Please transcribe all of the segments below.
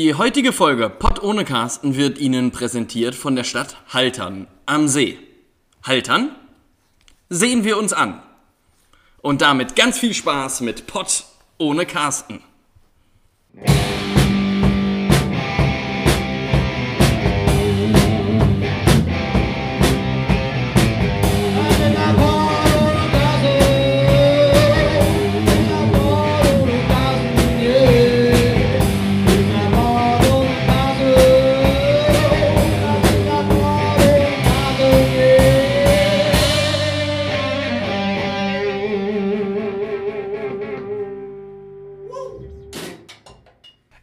Die heutige Folge Pott ohne Carsten wird Ihnen präsentiert von der Stadt Haltern am See. Haltern? Sehen wir uns an. Und damit ganz viel Spaß mit Pott ohne Carsten.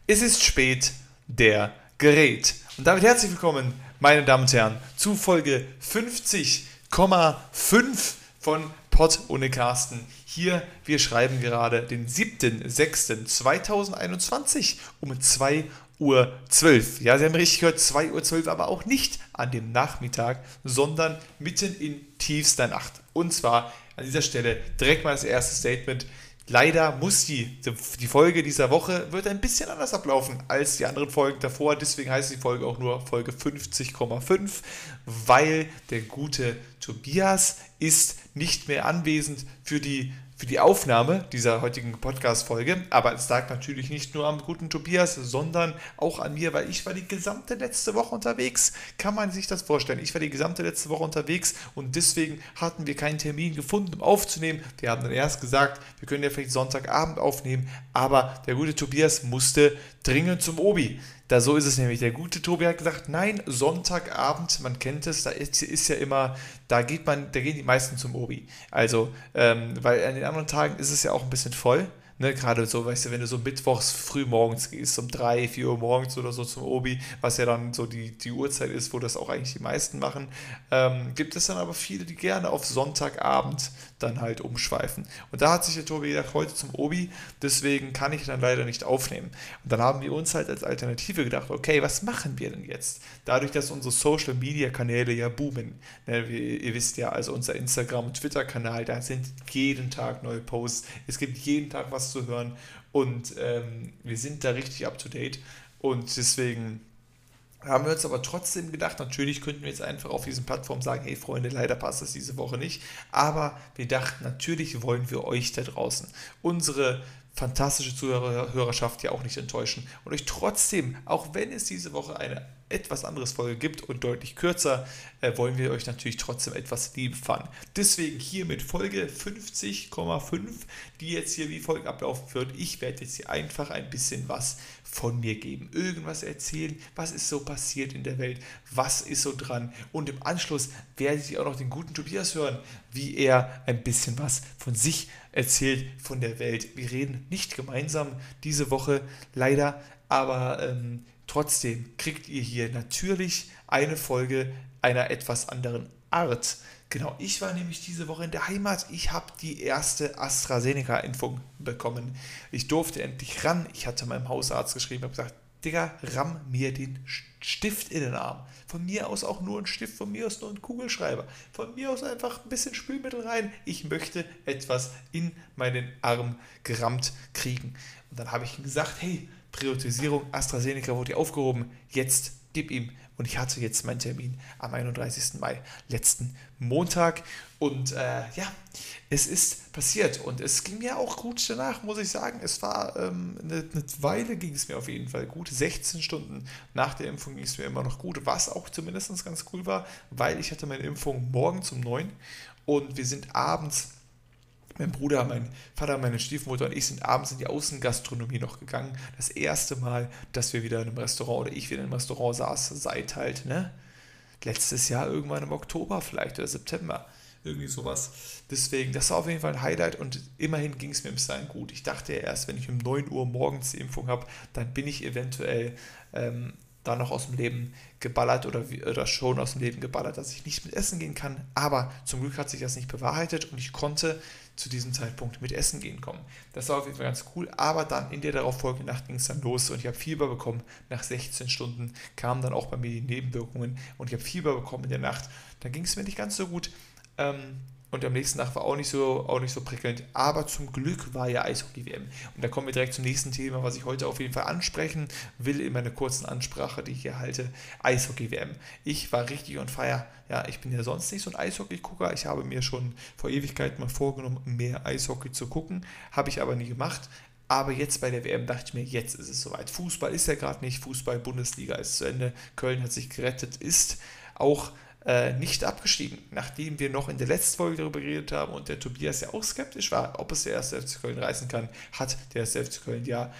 Es ist spät, der gerät. Und damit herzlich willkommen, meine Damen und Herren, zu Folge 50,5 von Pott ohne Carsten. Hier, wir schreiben gerade den 7.6.2021 um 2.12 Uhr. Ja, Sie haben richtig gehört, 2.12 Uhr, aber auch nicht an dem Nachmittag, sondern mitten in tiefster Nacht. Und zwar an dieser Stelle direkt mal das erste Statement. Leider muss die, die Folge dieser Woche wird ein bisschen anders ablaufen als die anderen Folgen davor. Deswegen heißt die Folge auch nur Folge 50,5, weil der gute Tobias ist nicht mehr anwesend für die für die Aufnahme dieser heutigen Podcast-Folge. Aber es lag natürlich nicht nur am guten Tobias, sondern auch an mir, weil ich war die gesamte letzte Woche unterwegs. Kann man sich das vorstellen? Ich war die gesamte letzte Woche unterwegs und deswegen hatten wir keinen Termin gefunden, um aufzunehmen. Wir haben dann erst gesagt, wir können ja vielleicht Sonntagabend aufnehmen, aber der gute Tobias musste dringend zum Obi. Da so ist es nämlich. Der gute Tobi hat gesagt, nein, Sonntagabend, man kennt es, da ist, ist ja immer, da geht man, da gehen die meisten zum Obi. Also, ähm, weil an den anderen Tagen ist es ja auch ein bisschen voll. Ne, gerade so, weißt du, wenn du so mittwochs früh morgens gehst, um 3, 4 Uhr morgens oder so zum Obi, was ja dann so die, die Uhrzeit ist, wo das auch eigentlich die meisten machen, ähm, gibt es dann aber viele, die gerne auf Sonntagabend dann halt umschweifen. Und da hat sich der Tobi gedacht, heute zum Obi, deswegen kann ich dann leider nicht aufnehmen. Und dann haben wir uns halt als Alternative gedacht, okay, was machen wir denn jetzt? Dadurch, dass unsere Social Media Kanäle ja boomen. Ne, ihr wisst ja, also unser Instagram- und Twitter-Kanal, da sind jeden Tag neue Posts. Es gibt jeden Tag was zu hören. Und ähm, wir sind da richtig up to date. Und deswegen haben wir uns aber trotzdem gedacht, natürlich könnten wir jetzt einfach auf diesen Plattformen sagen, hey Freunde, leider passt das diese Woche nicht, aber wir dachten, natürlich wollen wir euch da draußen, unsere fantastische Zuhörerschaft ja auch nicht enttäuschen und euch trotzdem, auch wenn es diese Woche eine etwas anderes Folge gibt und deutlich kürzer, äh, wollen wir euch natürlich trotzdem etwas liebfahren. Deswegen hier mit Folge 50,5, die jetzt hier wie folgt ablaufen wird. Ich werde jetzt hier einfach ein bisschen was von mir geben, irgendwas erzählen, was ist so passiert in der Welt, was ist so dran und im Anschluss werdet ihr auch noch den guten Tobias hören, wie er ein bisschen was von sich erzählt, von der Welt. Wir reden nicht gemeinsam diese Woche leider, aber ähm, Trotzdem kriegt ihr hier natürlich eine Folge einer etwas anderen Art. Genau, ich war nämlich diese Woche in der Heimat. Ich habe die erste AstraZeneca-Impfung bekommen. Ich durfte endlich ran. Ich hatte meinem Hausarzt geschrieben, habe gesagt, Digga, ramm mir den Stift in den Arm. Von mir aus auch nur ein Stift, von mir aus nur ein Kugelschreiber. Von mir aus einfach ein bisschen Spülmittel rein. Ich möchte etwas in meinen Arm gerammt kriegen. Und dann habe ich ihm gesagt, hey, Priorisierung AstraZeneca wurde aufgehoben. Jetzt gib ihm. Und ich hatte jetzt meinen Termin am 31. Mai, letzten Montag. Und äh, ja, es ist passiert. Und es ging mir auch gut danach, muss ich sagen. Es war ähm, eine, eine, Weile, ging es mir auf jeden Fall gut. 16 Stunden nach der Impfung ging es mir immer noch gut. Was auch zumindest ganz cool war, weil ich hatte meine Impfung morgen zum 9. Und wir sind abends mein Bruder, mein Vater, meine Stiefmutter und ich sind abends in die Außengastronomie noch gegangen. Das erste Mal, dass wir wieder in einem Restaurant oder ich wieder in einem Restaurant saß, seit halt, ne? Letztes Jahr irgendwann im Oktober vielleicht oder September. Irgendwie sowas. Deswegen, das war auf jeden Fall ein Highlight und immerhin ging es mir bis dahin gut. Ich dachte ja erst, wenn ich um 9 Uhr morgens die Impfung habe, dann bin ich eventuell ähm, da noch aus dem Leben geballert oder, oder schon aus dem Leben geballert, dass ich nicht mit Essen gehen kann. Aber zum Glück hat sich das nicht bewahrheitet und ich konnte zu diesem Zeitpunkt mit Essen gehen kommen. Das war auf jeden Fall ganz cool, aber dann in der darauf folgenden Nacht ging es dann los und ich habe Fieber bekommen. Nach 16 Stunden kamen dann auch bei mir die Nebenwirkungen und ich habe Fieber bekommen in der Nacht. Da ging es mir nicht ganz so gut. Ähm, und am nächsten Tag war auch nicht so, auch nicht so prickelnd. Aber zum Glück war ja Eishockey-WM. Und da kommen wir direkt zum nächsten Thema, was ich heute auf jeden Fall ansprechen will in meiner kurzen Ansprache, die ich hier halte. Eishockey-WM. Ich war richtig on fire. Ja, ich bin ja sonst nicht so ein Eishockey-Gucker. Ich habe mir schon vor Ewigkeit mal vorgenommen, mehr Eishockey zu gucken. Habe ich aber nie gemacht. Aber jetzt bei der WM dachte ich mir, jetzt ist es soweit. Fußball ist ja gerade nicht. Fußball-Bundesliga ist zu Ende. Köln hat sich gerettet, ist auch äh, nicht abgestiegen, nachdem wir noch in der letzten Folge darüber geredet haben und der Tobias ja auch skeptisch war, ob es der erste FC Köln reißen kann, hat der erste FC Köln ja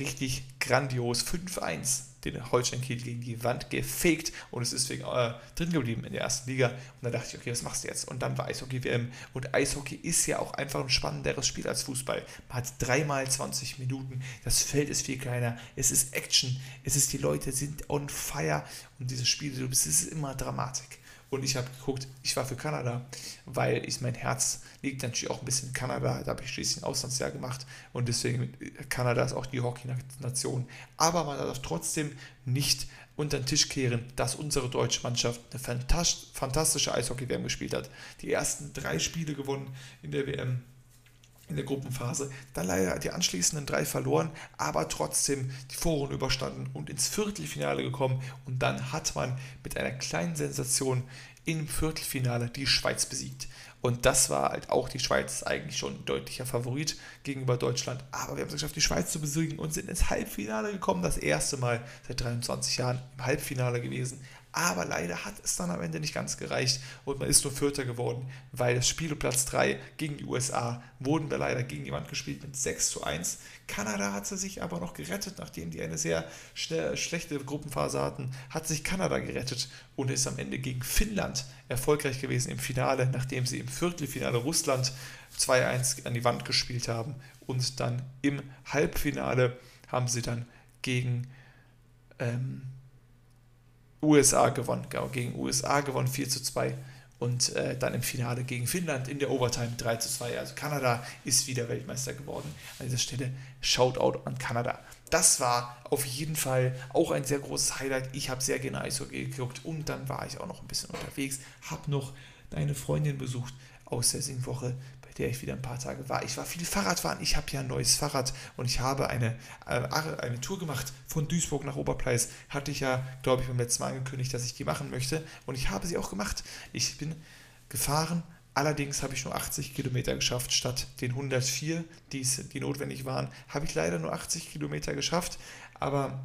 richtig grandios 5-1 den Holstein Kiel gegen die Wand gefegt und es ist wegen, äh, drin geblieben in der ersten Liga. Und dann dachte ich, okay, was machst du jetzt? Und dann war Eishockey-WM. Und Eishockey ist ja auch einfach ein spannenderes Spiel als Fußball. Man hat dreimal 20 Minuten, das Feld ist viel kleiner, es ist Action, es ist die Leute sind on fire und diese Spiele, es ist immer Dramatik. Und ich habe geguckt, ich war für Kanada, weil ich, mein Herz liegt natürlich auch ein bisschen in Kanada. Da habe ich schließlich ein Auslandsjahr gemacht und deswegen, Kanada ist auch die Hockey-Nation. Aber man darf trotzdem nicht unter den Tisch kehren, dass unsere deutsche Mannschaft eine fantastische Eishockey-WM gespielt hat. Die ersten drei Spiele gewonnen in der WM in der Gruppenphase. Dann leider die anschließenden drei verloren, aber trotzdem die Vorrunde überstanden und ins Viertelfinale gekommen. Und dann hat man mit einer kleinen Sensation im Viertelfinale die Schweiz besiegt. Und das war halt auch die Schweiz eigentlich schon ein deutlicher Favorit gegenüber Deutschland. Aber wir haben es geschafft, die Schweiz zu besiegen und sind ins Halbfinale gekommen. Das erste Mal seit 23 Jahren im Halbfinale gewesen. Aber leider hat es dann am Ende nicht ganz gereicht und man ist nur Vierter geworden, weil das Spiel um Platz 3 gegen die USA wurden wir leider gegen die Wand gespielt mit 6 zu 1. Kanada hat sich aber noch gerettet, nachdem die eine sehr schlechte Gruppenphase hatten, hat sich Kanada gerettet und ist am Ende gegen Finnland erfolgreich gewesen im Finale, nachdem sie im Viertelfinale Russland 2-1 an die Wand gespielt haben und dann im Halbfinale haben sie dann gegen ähm, USA gewonnen, genau, gegen USA gewonnen, 4 zu 2 und äh, dann im Finale gegen Finnland in der Overtime 3 zu 2. Also Kanada ist wieder Weltmeister geworden. An dieser Stelle Shoutout an Kanada. Das war auf jeden Fall auch ein sehr großes Highlight. Ich habe sehr gerne Eishockey geguckt und dann war ich auch noch ein bisschen unterwegs, habe noch deine Freundin besucht aus der Singwoche der ich wieder ein paar Tage war. Ich war viel Fahrradfahren, ich habe ja ein neues Fahrrad und ich habe eine, äh, eine Tour gemacht von Duisburg nach Oberpreis. Hatte ich ja, glaube ich, beim letzten Mal angekündigt, dass ich die machen möchte und ich habe sie auch gemacht. Ich bin gefahren, allerdings habe ich nur 80 Kilometer geschafft statt den 104, die's, die notwendig waren. Habe ich leider nur 80 Kilometer geschafft, aber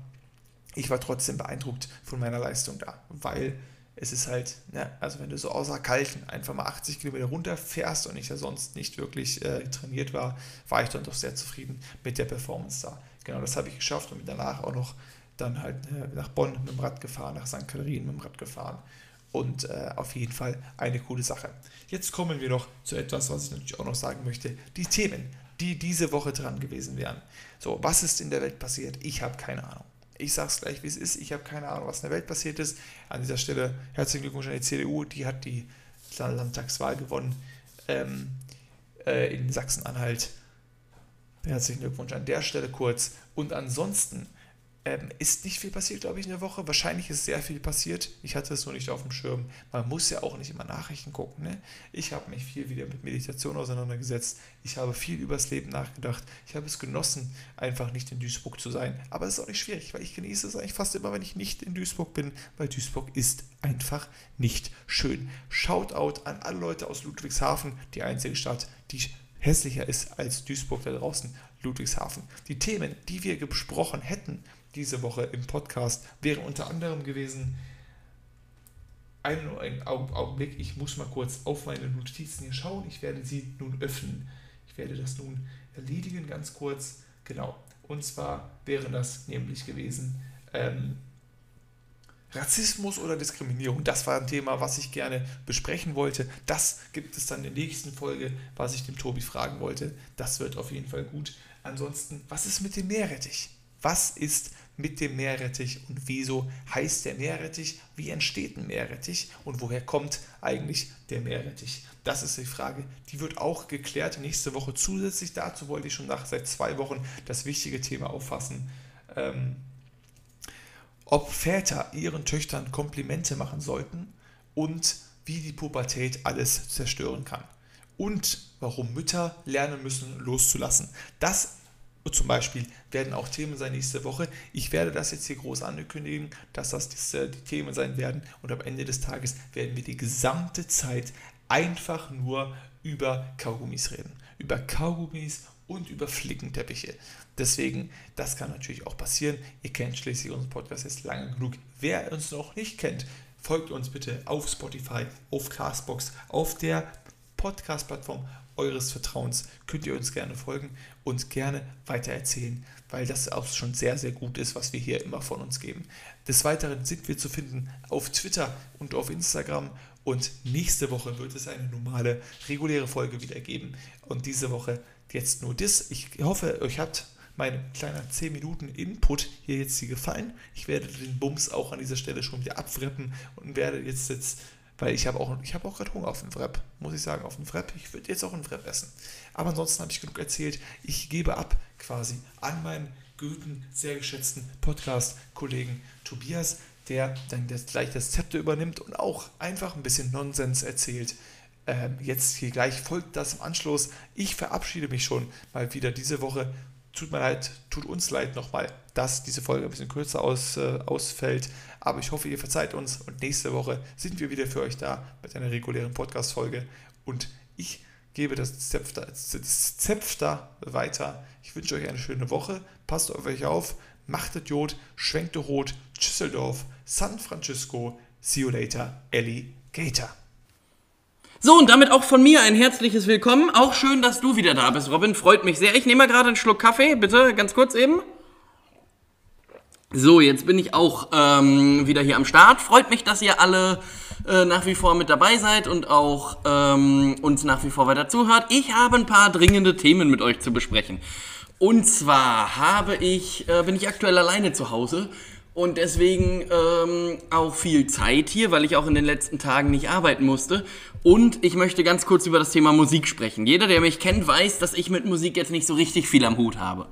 ich war trotzdem beeindruckt von meiner Leistung da, weil es ist halt, ne, also wenn du so außer Kalten einfach mal 80 Kilometer runterfährst und ich ja sonst nicht wirklich äh, trainiert war, war ich dann doch sehr zufrieden mit der Performance da. Genau, das habe ich geschafft und bin danach auch noch dann halt äh, nach Bonn mit dem Rad gefahren, nach St. Katharinen mit dem Rad gefahren. Und äh, auf jeden Fall eine coole Sache. Jetzt kommen wir noch zu etwas, was ich natürlich auch noch sagen möchte. Die Themen, die diese Woche dran gewesen wären. So, was ist in der Welt passiert? Ich habe keine Ahnung. Ich sage es gleich, wie es ist. Ich habe keine Ahnung, was in der Welt passiert ist. An dieser Stelle herzlichen Glückwunsch an die CDU. Die hat die Landtagswahl gewonnen ähm, äh, in Sachsen-Anhalt. Herzlichen Glückwunsch an der Stelle kurz. Und ansonsten ähm, ist nicht viel passiert, glaube ich, in der Woche. Wahrscheinlich ist sehr viel passiert. Ich hatte es nur nicht auf dem Schirm. Man muss ja auch nicht immer Nachrichten gucken. Ne? Ich habe mich viel wieder mit Meditation auseinandergesetzt. Ich habe viel übers Leben nachgedacht. Ich habe es genossen, einfach nicht in Duisburg zu sein. Aber es ist auch nicht schwierig, weil ich genieße es eigentlich fast immer, wenn ich nicht in Duisburg bin, weil Duisburg ist einfach nicht schön. Shoutout an alle Leute aus Ludwigshafen, die einzige Stadt, die hässlicher ist als Duisburg da draußen, Ludwigshafen. Die Themen, die wir besprochen hätten, diese Woche im Podcast wäre unter anderem gewesen, einen, Augenblick, ich muss mal kurz auf meine Notizen hier schauen, ich werde sie nun öffnen. Ich werde das nun erledigen, ganz kurz. Genau. Und zwar wäre das nämlich gewesen ähm, Rassismus oder Diskriminierung. Das war ein Thema, was ich gerne besprechen wollte. Das gibt es dann in der nächsten Folge, was ich dem Tobi fragen wollte. Das wird auf jeden Fall gut. Ansonsten, was ist mit dem Meerrettich? Was ist mit dem Meerrettich und wieso heißt der Meerrettich? Wie entsteht ein Meerrettich und woher kommt eigentlich der Meerrettich? Das ist die Frage. Die wird auch geklärt nächste Woche. Zusätzlich dazu wollte ich schon nach seit zwei Wochen das wichtige Thema auffassen. Ähm, ob Väter ihren Töchtern Komplimente machen sollten und wie die Pubertät alles zerstören kann. Und warum Mütter lernen müssen, loszulassen. Das zum Beispiel werden auch Themen sein nächste Woche. Ich werde das jetzt hier groß ankündigen, dass das die, die Themen sein werden. Und am Ende des Tages werden wir die gesamte Zeit einfach nur über Kaugummis reden. Über Kaugummis und über Flickenteppiche. Deswegen, das kann natürlich auch passieren. Ihr kennt schließlich unseren Podcast jetzt lange genug. Wer uns noch nicht kennt, folgt uns bitte auf Spotify, auf Castbox, auf der Podcast-Plattform eures Vertrauens. Könnt ihr uns gerne folgen und gerne weitererzählen, weil das auch schon sehr, sehr gut ist, was wir hier immer von uns geben. Des Weiteren sind wir zu finden auf Twitter und auf Instagram und nächste Woche wird es eine normale, reguläre Folge wieder geben. Und diese Woche jetzt nur das. Ich hoffe, euch hat mein kleiner 10 Minuten Input hier jetzt hier gefallen. Ich werde den Bums auch an dieser Stelle schon wieder abwrappen und werde jetzt jetzt, weil ich habe auch, habe auch gerade Hunger auf den Wrap, muss ich sagen, auf den Wrap. Ich würde jetzt auch einen Wrap essen. Aber ansonsten habe ich genug erzählt. Ich gebe ab quasi an meinen guten, sehr geschätzten Podcast-Kollegen Tobias der dann das, gleich das Zepter übernimmt und auch einfach ein bisschen Nonsens erzählt. Ähm, jetzt hier gleich folgt das im Anschluss. Ich verabschiede mich schon mal wieder diese Woche. Tut mir leid, tut uns leid nochmal, dass diese Folge ein bisschen kürzer aus, äh, ausfällt. Aber ich hoffe, ihr verzeiht uns und nächste Woche sind wir wieder für euch da mit einer regulären Podcast-Folge. Und ich gebe das Zepter, das weiter. Ich wünsche euch eine schöne Woche. Passt auf euch auf. Macht Idiot, schwenkt rot, Düsseldorf, San Francisco. See you later, Alligator. So, und damit auch von mir ein herzliches Willkommen. Auch schön, dass du wieder da bist, Robin. Freut mich sehr. Ich nehme mal gerade einen Schluck Kaffee, bitte, ganz kurz eben. So, jetzt bin ich auch ähm, wieder hier am Start. Freut mich, dass ihr alle äh, nach wie vor mit dabei seid und auch ähm, uns nach wie vor weiter zuhört. Ich habe ein paar dringende Themen mit euch zu besprechen. Und zwar habe ich, äh, bin ich aktuell alleine zu Hause und deswegen ähm, auch viel Zeit hier, weil ich auch in den letzten Tagen nicht arbeiten musste. Und ich möchte ganz kurz über das Thema Musik sprechen. Jeder, der mich kennt, weiß, dass ich mit Musik jetzt nicht so richtig viel am Hut habe.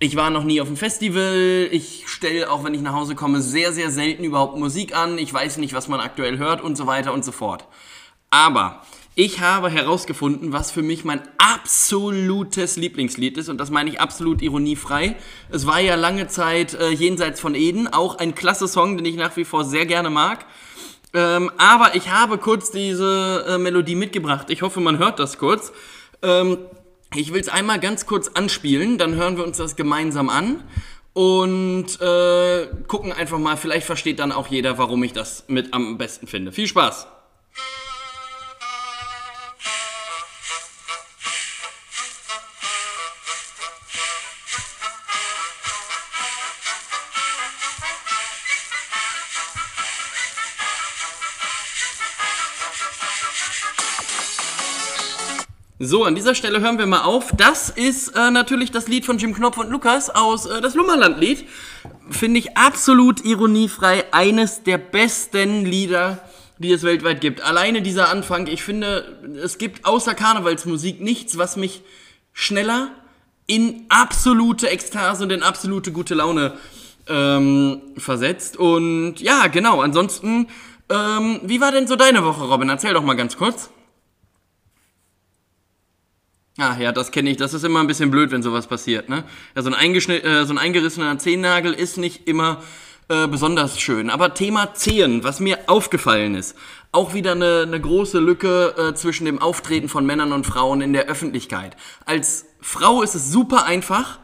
Ich war noch nie auf einem Festival. Ich stelle, auch wenn ich nach Hause komme, sehr, sehr selten überhaupt Musik an. Ich weiß nicht, was man aktuell hört und so weiter und so fort. Aber ich habe herausgefunden, was für mich mein absolutes Lieblingslied ist. Und das meine ich absolut ironiefrei. Es war ja lange Zeit äh, Jenseits von Eden, auch ein klasse Song, den ich nach wie vor sehr gerne mag. Ähm, aber ich habe kurz diese äh, Melodie mitgebracht. Ich hoffe, man hört das kurz. Ähm, ich will es einmal ganz kurz anspielen, dann hören wir uns das gemeinsam an und äh, gucken einfach mal. Vielleicht versteht dann auch jeder, warum ich das mit am besten finde. Viel Spaß! So, an dieser Stelle hören wir mal auf. Das ist äh, natürlich das Lied von Jim Knopf und Lukas aus äh, das Lummerland-Lied. Finde ich absolut ironiefrei eines der besten Lieder, die es weltweit gibt. Alleine dieser Anfang, ich finde, es gibt außer Karnevalsmusik nichts, was mich schneller in absolute Ekstase und in absolute gute Laune ähm, versetzt. Und ja, genau, ansonsten, ähm, wie war denn so deine Woche, Robin? Erzähl doch mal ganz kurz. Ach ja, das kenne ich. Das ist immer ein bisschen blöd, wenn sowas passiert. Ne? Ja, so, ein äh, so ein eingerissener Zehennagel ist nicht immer äh, besonders schön. Aber Thema Zehen, was mir aufgefallen ist, auch wieder eine, eine große Lücke äh, zwischen dem Auftreten von Männern und Frauen in der Öffentlichkeit. Als Frau ist es super einfach,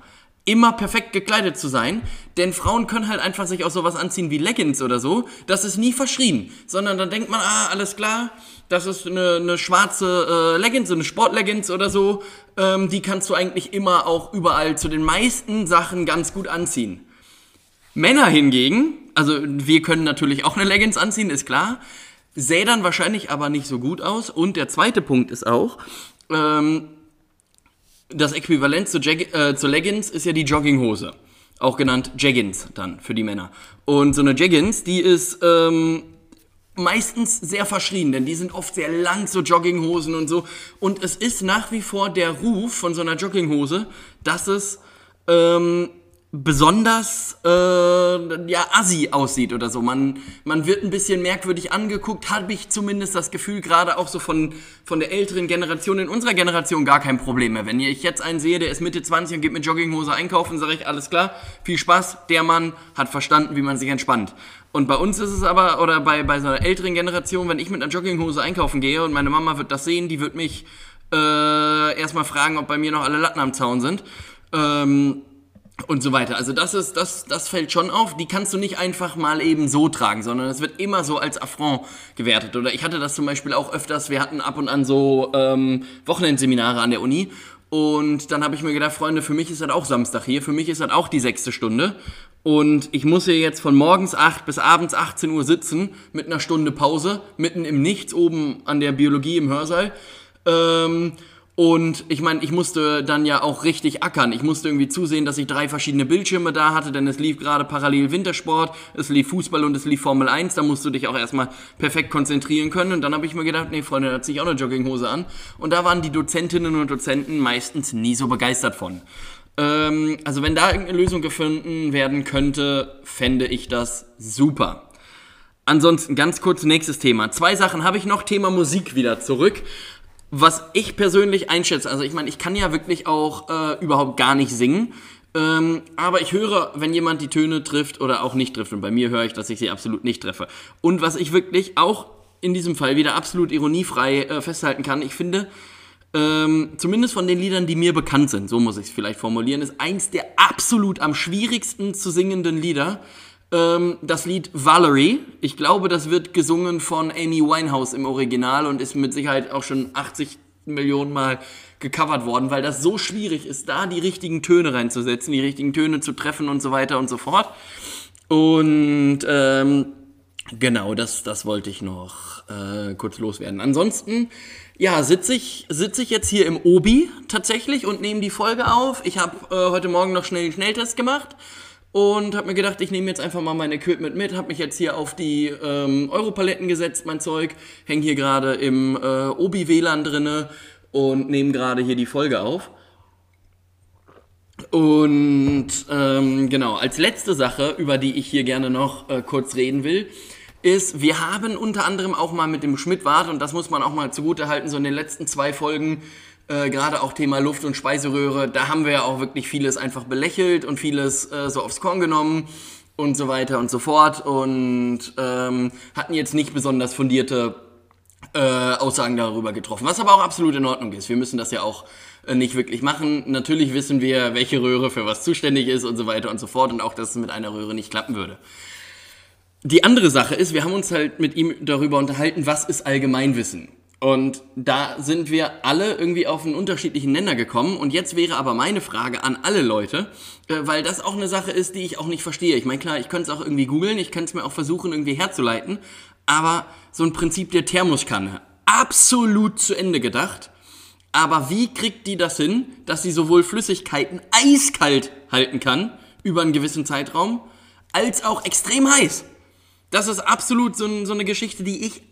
immer perfekt gekleidet zu sein, denn Frauen können halt einfach sich auch sowas anziehen wie Leggings oder so. Das ist nie verschrien, sondern dann denkt man, ah, alles klar, das ist eine, eine schwarze äh, Leggings, eine Sportleggings oder so. Ähm, die kannst du eigentlich immer auch überall zu den meisten Sachen ganz gut anziehen. Männer hingegen, also wir können natürlich auch eine Leggings anziehen, ist klar, sähe dann wahrscheinlich aber nicht so gut aus. Und der zweite Punkt ist auch, ähm, das Äquivalent zu, Jag äh, zu Leggings ist ja die Jogginghose. Auch genannt Jaggins dann für die Männer. Und so eine Jaggins, die ist ähm, meistens sehr verschrien, denn die sind oft sehr lang, so Jogginghosen und so. Und es ist nach wie vor der Ruf von so einer Jogginghose, dass es ähm, besonders äh, ja assi aussieht oder so. Man, man wird ein bisschen merkwürdig angeguckt, habe ich zumindest das Gefühl, gerade auch so von, von der älteren Generation, in unserer Generation gar kein Problem mehr. Wenn ich jetzt einen sehe, der ist Mitte 20 und geht mit Jogginghose einkaufen, sage ich, alles klar, viel Spaß, der Mann hat verstanden, wie man sich entspannt. Und bei uns ist es aber, oder bei, bei so einer älteren Generation, wenn ich mit einer Jogginghose einkaufen gehe und meine Mama wird das sehen, die wird mich äh, erstmal fragen, ob bei mir noch alle Latten am Zaun sind. Ähm, und so weiter. Also das ist, das, das fällt schon auf. Die kannst du nicht einfach mal eben so tragen, sondern es wird immer so als Affront gewertet. Oder ich hatte das zum Beispiel auch öfters. Wir hatten ab und an so ähm, Wochenendseminare an der Uni. Und dann habe ich mir gedacht, Freunde, für mich ist das auch Samstag hier. Für mich ist das auch die sechste Stunde. Und ich muss hier jetzt von morgens 8 bis abends 18 Uhr sitzen mit einer Stunde Pause, mitten im Nichts, oben an der Biologie im Hörsaal. Ähm, und ich meine, ich musste dann ja auch richtig ackern. Ich musste irgendwie zusehen, dass ich drei verschiedene Bildschirme da hatte, denn es lief gerade parallel Wintersport, es lief Fußball und es lief Formel 1. Da musst du dich auch erstmal perfekt konzentrieren können. Und dann habe ich mir gedacht, nee, Freunde, da ziehe ich auch eine Jogginghose an. Und da waren die Dozentinnen und Dozenten meistens nie so begeistert von. Ähm, also wenn da irgendeine Lösung gefunden werden könnte, fände ich das super. Ansonsten ganz kurz nächstes Thema. Zwei Sachen habe ich noch. Thema Musik wieder zurück. Was ich persönlich einschätze, also ich meine, ich kann ja wirklich auch äh, überhaupt gar nicht singen. Ähm, aber ich höre, wenn jemand die Töne trifft oder auch nicht trifft. Und bei mir höre ich, dass ich sie absolut nicht treffe. Und was ich wirklich auch in diesem Fall wieder absolut ironiefrei äh, festhalten kann, ich finde, ähm, zumindest von den Liedern, die mir bekannt sind, so muss ich es vielleicht formulieren, ist eins der absolut am schwierigsten zu singenden Lieder ähm, das Lied Valerie. Ich glaube, das wird gesungen von Amy Winehouse im Original und ist mit Sicherheit auch schon 80 Millionen Mal gecovert worden, weil das so schwierig ist, da die richtigen Töne reinzusetzen, die richtigen Töne zu treffen und so weiter und so fort. Und ähm, genau, das, das wollte ich noch äh, kurz loswerden. Ansonsten, ja, sitze ich, sitz ich jetzt hier im Obi tatsächlich und nehme die Folge auf. Ich habe äh, heute Morgen noch schnell den Schnelltest gemacht und habe mir gedacht, ich nehme jetzt einfach mal mein Equipment mit, habe mich jetzt hier auf die ähm, Europaletten gesetzt, mein Zeug, hänge hier gerade im äh, Obi-WLAN drinne und nehme gerade hier die Folge auf. Und ähm, genau, als letzte Sache, über die ich hier gerne noch äh, kurz reden will, ist, wir haben unter anderem auch mal mit dem Schmidt-Wart, und das muss man auch mal zugute halten, so in den letzten zwei Folgen äh, gerade auch Thema Luft- und Speiseröhre, da haben wir ja auch wirklich vieles einfach belächelt und vieles äh, so aufs Korn genommen und so weiter und so fort und ähm, hatten jetzt nicht besonders fundierte äh, Aussagen darüber getroffen, was aber auch absolut in Ordnung ist. Wir müssen das ja auch äh, nicht wirklich machen. Natürlich wissen wir, welche Röhre für was zuständig ist und so weiter und so fort und auch, dass es mit einer Röhre nicht klappen würde. Die andere Sache ist, wir haben uns halt mit ihm darüber unterhalten, was ist Allgemeinwissen. Und da sind wir alle irgendwie auf einen unterschiedlichen Nenner gekommen. Und jetzt wäre aber meine Frage an alle Leute, äh, weil das auch eine Sache ist, die ich auch nicht verstehe. Ich meine, klar, ich könnte es auch irgendwie googeln, ich könnte es mir auch versuchen, irgendwie herzuleiten. Aber so ein Prinzip der Thermoskanne, absolut zu Ende gedacht. Aber wie kriegt die das hin, dass sie sowohl Flüssigkeiten eiskalt halten kann, über einen gewissen Zeitraum, als auch extrem heiß? Das ist absolut so, so eine Geschichte, die ich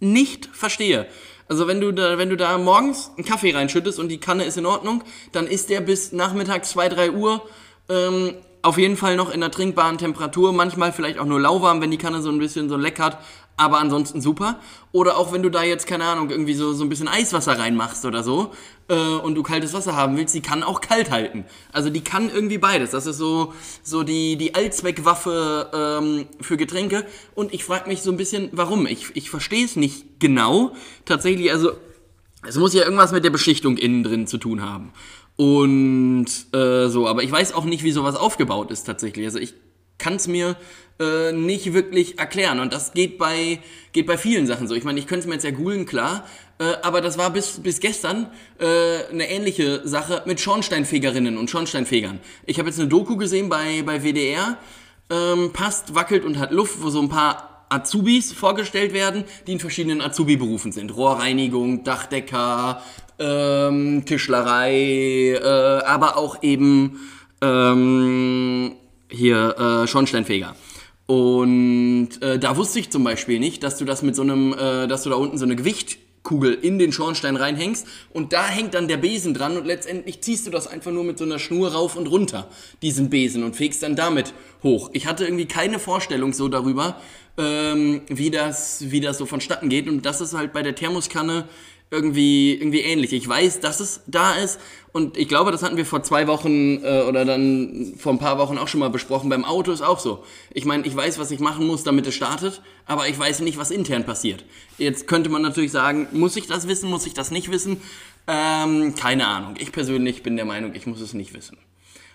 nicht verstehe. Also wenn du da, wenn du da morgens einen Kaffee reinschüttest und die Kanne ist in Ordnung, dann ist der bis nachmittags 2, 3 Uhr ähm, auf jeden Fall noch in einer trinkbaren Temperatur, manchmal vielleicht auch nur lauwarm, wenn die Kanne so ein bisschen so leckert, aber ansonsten super. Oder auch wenn du da jetzt, keine Ahnung, irgendwie so, so ein bisschen Eiswasser reinmachst oder so äh, und du kaltes Wasser haben willst, die kann auch kalt halten. Also die kann irgendwie beides. Das ist so, so die, die Allzweckwaffe ähm, für Getränke. Und ich frage mich so ein bisschen, warum. Ich, ich verstehe es nicht genau. Tatsächlich, also es muss ja irgendwas mit der Beschichtung innen drin zu tun haben. Und äh, so, aber ich weiß auch nicht, wie sowas aufgebaut ist tatsächlich. Also ich kann es mir äh, nicht wirklich erklären. Und das geht bei, geht bei vielen Sachen so. Ich meine, ich könnte es mir jetzt ja googeln, klar. Äh, aber das war bis, bis gestern äh, eine ähnliche Sache mit Schornsteinfegerinnen und Schornsteinfegern. Ich habe jetzt eine Doku gesehen bei, bei WDR. Ähm, passt, wackelt und hat Luft, wo so ein paar Azubis vorgestellt werden, die in verschiedenen Azubi-Berufen sind. Rohrreinigung, Dachdecker, ähm, Tischlerei, äh, aber auch eben ähm, hier äh, Schornsteinfeger. Und äh, da wusste ich zum Beispiel nicht, dass du das mit so einem, äh, dass du da unten so eine Gewicht Kugel in den Schornstein reinhängst und da hängt dann der Besen dran und letztendlich ziehst du das einfach nur mit so einer Schnur rauf und runter, diesen Besen und fegst dann damit hoch. Ich hatte irgendwie keine Vorstellung so darüber, ähm, wie, das, wie das so vonstatten geht und das ist halt bei der Thermoskanne irgendwie, irgendwie ähnlich. Ich weiß, dass es da ist und ich glaube, das hatten wir vor zwei Wochen äh, oder dann vor ein paar Wochen auch schon mal besprochen. Beim Auto ist auch so. Ich meine, ich weiß, was ich machen muss, damit es startet, aber ich weiß nicht, was intern passiert. Jetzt könnte man natürlich sagen, muss ich das wissen, muss ich das nicht wissen? Ähm, keine Ahnung. Ich persönlich bin der Meinung, ich muss es nicht wissen.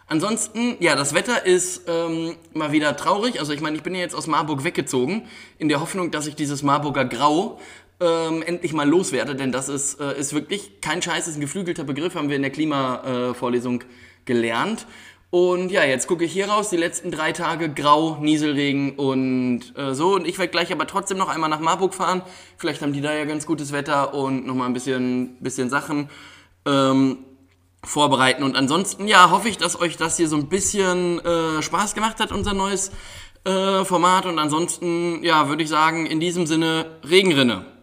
Ansonsten, ja, das Wetter ist ähm, mal wieder traurig. Also ich meine, ich bin ja jetzt aus Marburg weggezogen, in der Hoffnung, dass ich dieses Marburger Grau ähm, endlich mal loswerde, denn das ist, äh, ist wirklich kein Scheiß, ist ein geflügelter Begriff, haben wir in der Klimavorlesung äh, gelernt. Und ja, jetzt gucke ich hier raus, die letzten drei Tage grau, Nieselregen und äh, so. Und ich werde gleich aber trotzdem noch einmal nach Marburg fahren. Vielleicht haben die da ja ganz gutes Wetter und nochmal ein bisschen, bisschen Sachen ähm, vorbereiten. Und ansonsten, ja, hoffe ich, dass euch das hier so ein bisschen äh, Spaß gemacht hat, unser neues äh, Format. Und ansonsten, ja, würde ich sagen, in diesem Sinne, Regenrinne.